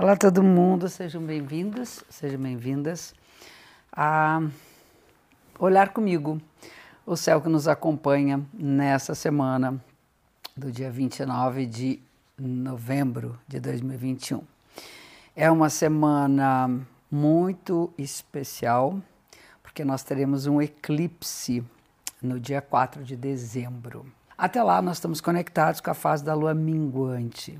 Olá todo mundo, sejam bem-vindos, sejam bem-vindas a olhar comigo o céu que nos acompanha nessa semana do dia 29 de novembro de 2021. É uma semana muito especial porque nós teremos um eclipse no dia 4 de dezembro. Até lá nós estamos conectados com a fase da lua minguante.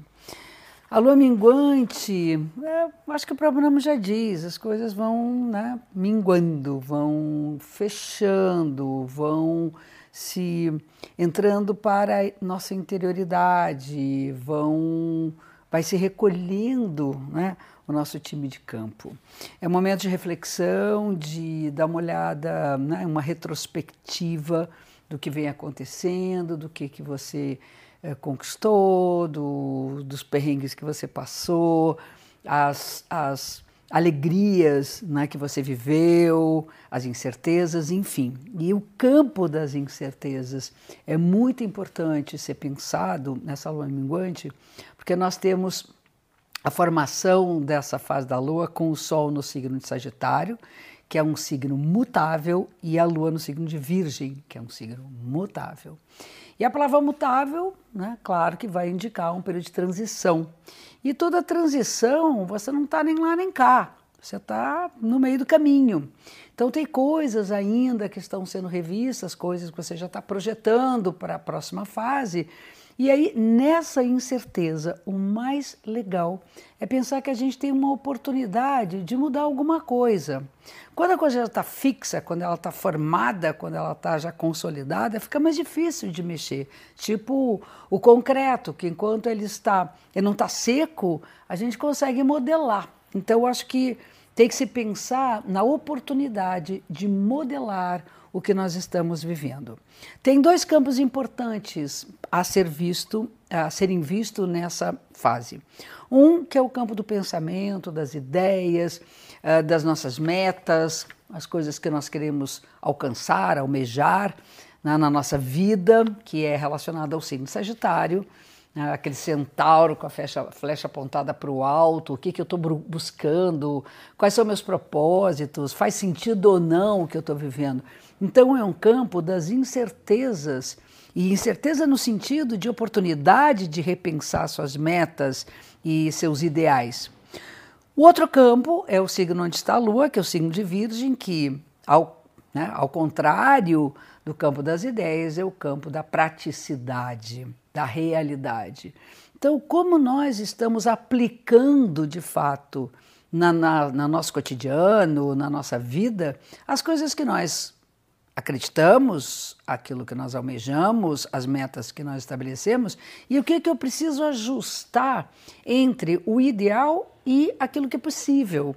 A lua minguante, é, acho que o nome já diz, as coisas vão né, minguando, vão fechando, vão se entrando para a nossa interioridade, vão vai se recolhendo né, o nosso time de campo. É um momento de reflexão, de dar uma olhada, né, uma retrospectiva do que vem acontecendo, do que, que você é, conquistou, do, dos perrengues que você passou, as, as alegrias né, que você viveu, as incertezas, enfim. E o campo das incertezas é muito importante ser pensado nessa lua minguante, porque nós temos a formação dessa fase da lua com o Sol no signo de Sagitário, que é um signo mutável, e a lua no signo de Virgem, que é um signo mutável. E a palavra mutável, né, claro que vai indicar um período de transição. E toda transição, você não está nem lá nem cá, você está no meio do caminho. Então, tem coisas ainda que estão sendo revistas, coisas que você já está projetando para a próxima fase, e aí, nessa incerteza, o mais legal é pensar que a gente tem uma oportunidade de mudar alguma coisa. Quando a coisa já está fixa, quando ela está formada, quando ela está já consolidada, fica mais difícil de mexer. Tipo o concreto, que enquanto ele está, ele não está seco, a gente consegue modelar. Então, eu acho que tem que se pensar na oportunidade de modelar o que nós estamos vivendo. Tem dois campos importantes a ser visto, a serem vistos nessa fase. Um que é o campo do pensamento, das ideias, eh, das nossas metas, as coisas que nós queremos alcançar, almejar né, na nossa vida, que é relacionada ao signo Sagitário, né, aquele centauro com a flecha, flecha apontada para o alto, o que, que eu estou buscando, quais são meus propósitos, faz sentido ou não o que eu estou vivendo. Então é um campo das incertezas, e incerteza no sentido de oportunidade de repensar suas metas e seus ideais. O outro campo é o signo onde está a Lua, que é o signo de Virgem, que, ao, né, ao contrário do campo das ideias, é o campo da praticidade, da realidade. Então, como nós estamos aplicando de fato na, na, na nosso cotidiano, na nossa vida, as coisas que nós acreditamos, aquilo que nós almejamos, as metas que nós estabelecemos e o que, que eu preciso ajustar entre o ideal e aquilo que é possível.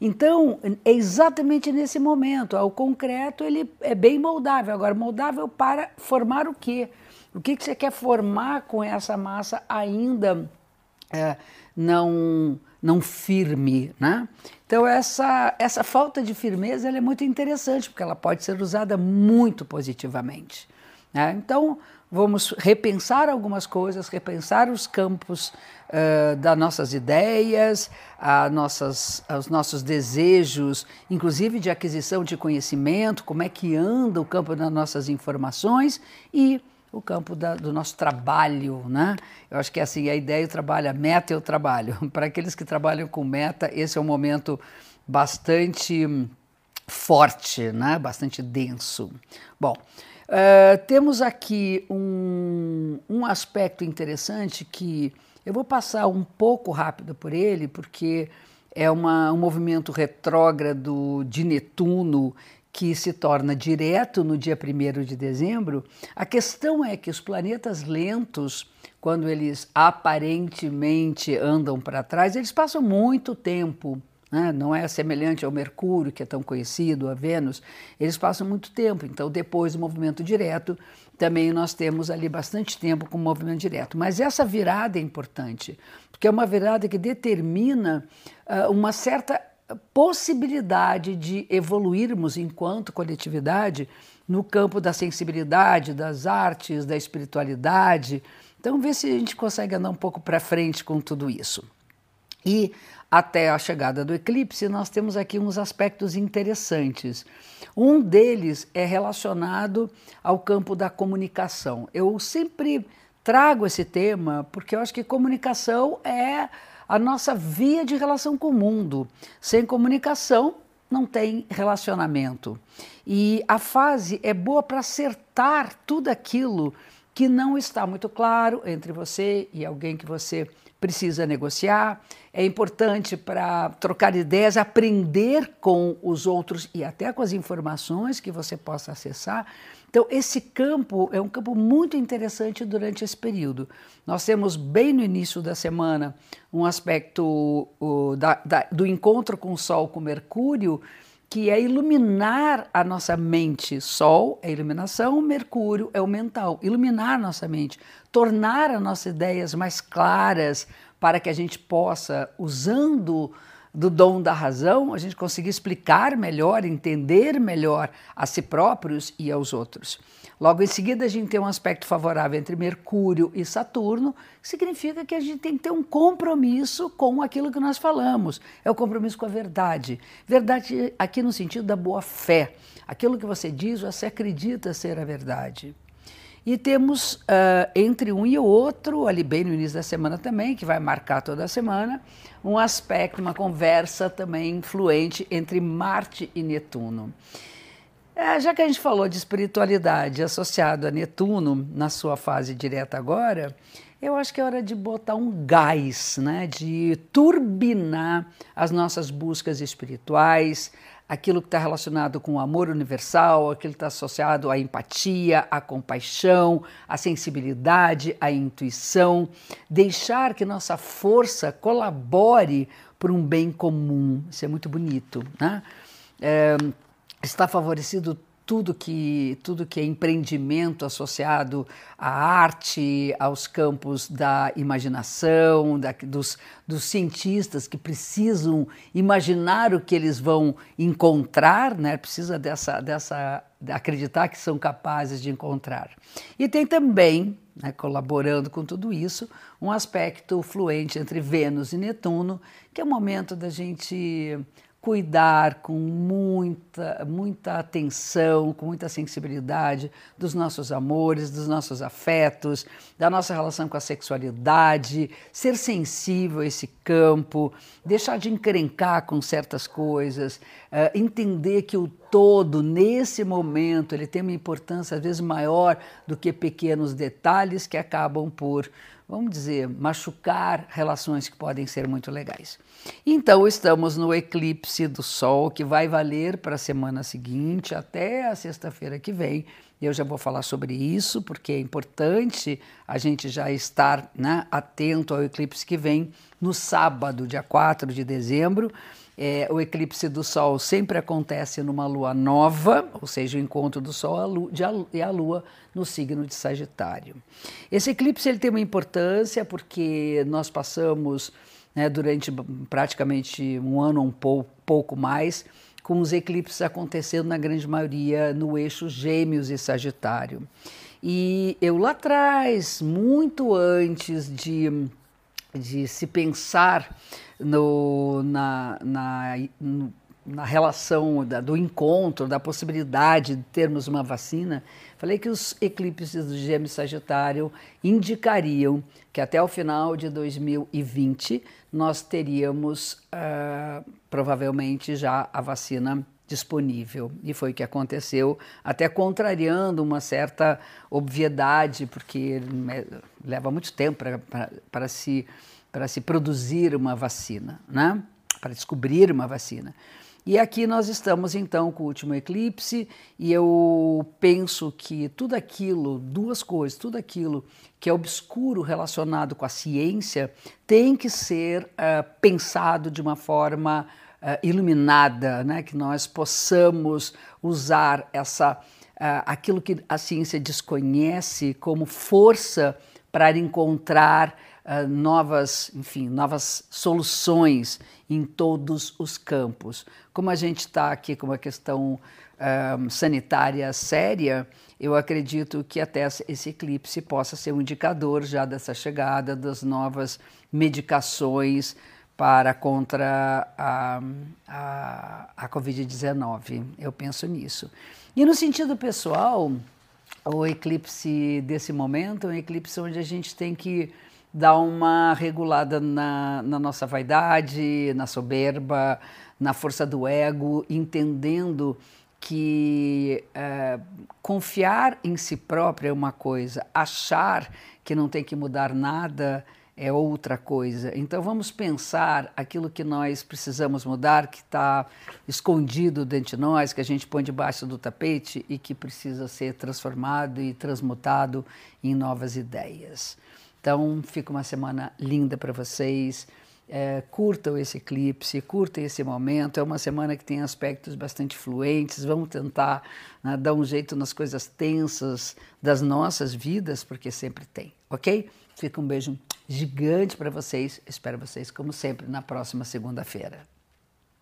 Então, é exatamente nesse momento. O concreto ele é bem moldável. Agora, moldável para formar o quê? O que, que você quer formar com essa massa ainda é, não não firme, né? Então essa essa falta de firmeza é muito interessante porque ela pode ser usada muito positivamente. Né? Então vamos repensar algumas coisas, repensar os campos uh, das nossas ideias, a nossas, os nossos desejos, inclusive de aquisição de conhecimento, como é que anda o campo das nossas informações e o campo da, do nosso trabalho, né? Eu acho que assim, a ideia do trabalho, a meta o trabalho. Para aqueles que trabalham com meta, esse é um momento bastante forte, né? Bastante denso. Bom, uh, temos aqui um, um aspecto interessante que eu vou passar um pouco rápido por ele, porque é uma, um movimento retrógrado de Netuno que se torna direto no dia 1 de dezembro, a questão é que os planetas lentos, quando eles aparentemente andam para trás, eles passam muito tempo. Né? Não é semelhante ao Mercúrio, que é tão conhecido, a Vênus, eles passam muito tempo. Então, depois do movimento direto, também nós temos ali bastante tempo com o movimento direto. Mas essa virada é importante, porque é uma virada que determina uh, uma certa possibilidade de evoluirmos enquanto coletividade no campo da sensibilidade, das artes, da espiritualidade. Então, ver se a gente consegue andar um pouco para frente com tudo isso. E até a chegada do eclipse, nós temos aqui uns aspectos interessantes. Um deles é relacionado ao campo da comunicação. Eu sempre trago esse tema porque eu acho que comunicação é a nossa via de relação com o mundo. Sem comunicação, não tem relacionamento. E a fase é boa para acertar tudo aquilo que não está muito claro entre você e alguém que você precisa negociar. É importante para trocar ideias, aprender com os outros e até com as informações que você possa acessar. Então, esse campo é um campo muito interessante durante esse período. Nós temos, bem no início da semana, um aspecto da, da, do encontro com o Sol com Mercúrio, que é iluminar a nossa mente. Sol é iluminação, Mercúrio é o mental. Iluminar nossa mente, tornar as nossas ideias mais claras para que a gente possa, usando do dom da razão, a gente conseguir explicar melhor, entender melhor a si próprios e aos outros. Logo em seguida, a gente tem um aspecto favorável entre Mercúrio e Saturno, que significa que a gente tem que ter um compromisso com aquilo que nós falamos. É o compromisso com a verdade. Verdade aqui no sentido da boa fé. Aquilo que você diz, você acredita ser a verdade. E temos uh, entre um e outro, ali bem no início da semana também, que vai marcar toda a semana, um aspecto, uma conversa também fluente entre Marte e Netuno. É, já que a gente falou de espiritualidade associado a Netuno na sua fase direta agora, eu acho que é hora de botar um gás, né, de turbinar as nossas buscas espirituais, aquilo que está relacionado com o amor universal, aquilo que está associado à empatia, à compaixão, à sensibilidade, à intuição, deixar que nossa força colabore para um bem comum. Isso é muito bonito, né? É, está favorecido tudo que, tudo que é empreendimento associado à arte, aos campos da imaginação, da, dos, dos cientistas que precisam imaginar o que eles vão encontrar, né? precisa dessa, dessa acreditar que são capazes de encontrar. E tem também, né, colaborando com tudo isso, um aspecto fluente entre Vênus e Netuno, que é o momento da gente cuidar com muita, muita atenção, com muita sensibilidade dos nossos amores, dos nossos afetos, da nossa relação com a sexualidade, ser sensível a esse campo, deixar de encrencar com certas coisas, uh, entender que o todo, nesse momento, ele tem uma importância às vezes maior do que pequenos detalhes que acabam por vamos dizer, machucar relações que podem ser muito legais. Então, estamos no eclipse do Sol, que vai valer para a semana seguinte, até a sexta-feira que vem. Eu já vou falar sobre isso, porque é importante a gente já estar né, atento ao eclipse que vem no sábado, dia 4 de dezembro. É, o eclipse do Sol sempre acontece numa lua nova, ou seja, o encontro do Sol e a Lua no signo de Sagitário. Esse eclipse ele tem uma importância porque nós passamos né, durante praticamente um ano um pouco, pouco mais com os eclipses acontecendo na grande maioria no eixo Gêmeos e Sagitário. E eu lá atrás, muito antes de, de se pensar no, na, na, no, na relação da, do encontro, da possibilidade de termos uma vacina, falei que os eclipses do Gêmeo Sagitário indicariam que até o final de 2020 nós teríamos uh, provavelmente já a vacina disponível. E foi o que aconteceu, até contrariando uma certa obviedade, porque leva muito tempo para se para se produzir uma vacina, né? para descobrir uma vacina. E aqui nós estamos então com o último eclipse, e eu penso que tudo aquilo, duas coisas, tudo aquilo que é obscuro relacionado com a ciência tem que ser uh, pensado de uma forma uh, iluminada, né? que nós possamos usar essa, uh, aquilo que a ciência desconhece como força para encontrar uh, novas, enfim, novas soluções em todos os campos. Como a gente está aqui com uma questão uh, sanitária séria, eu acredito que até esse eclipse possa ser um indicador já dessa chegada das novas medicações para contra a, a, a Covid-19. Eu penso nisso. E no sentido pessoal, o eclipse desse momento é um eclipse onde a gente tem que dar uma regulada na, na nossa vaidade, na soberba, na força do ego, entendendo que é, confiar em si próprio é uma coisa, achar que não tem que mudar nada é outra coisa. Então vamos pensar aquilo que nós precisamos mudar, que está escondido dentro de nós, que a gente põe debaixo do tapete e que precisa ser transformado e transmutado em novas ideias. Então fica uma semana linda para vocês. É, curtam esse eclipse, curtam esse momento. É uma semana que tem aspectos bastante fluentes. Vamos tentar né, dar um jeito nas coisas tensas das nossas vidas, porque sempre tem, ok? Fica um beijo gigante para vocês. Espero vocês, como sempre, na próxima segunda-feira.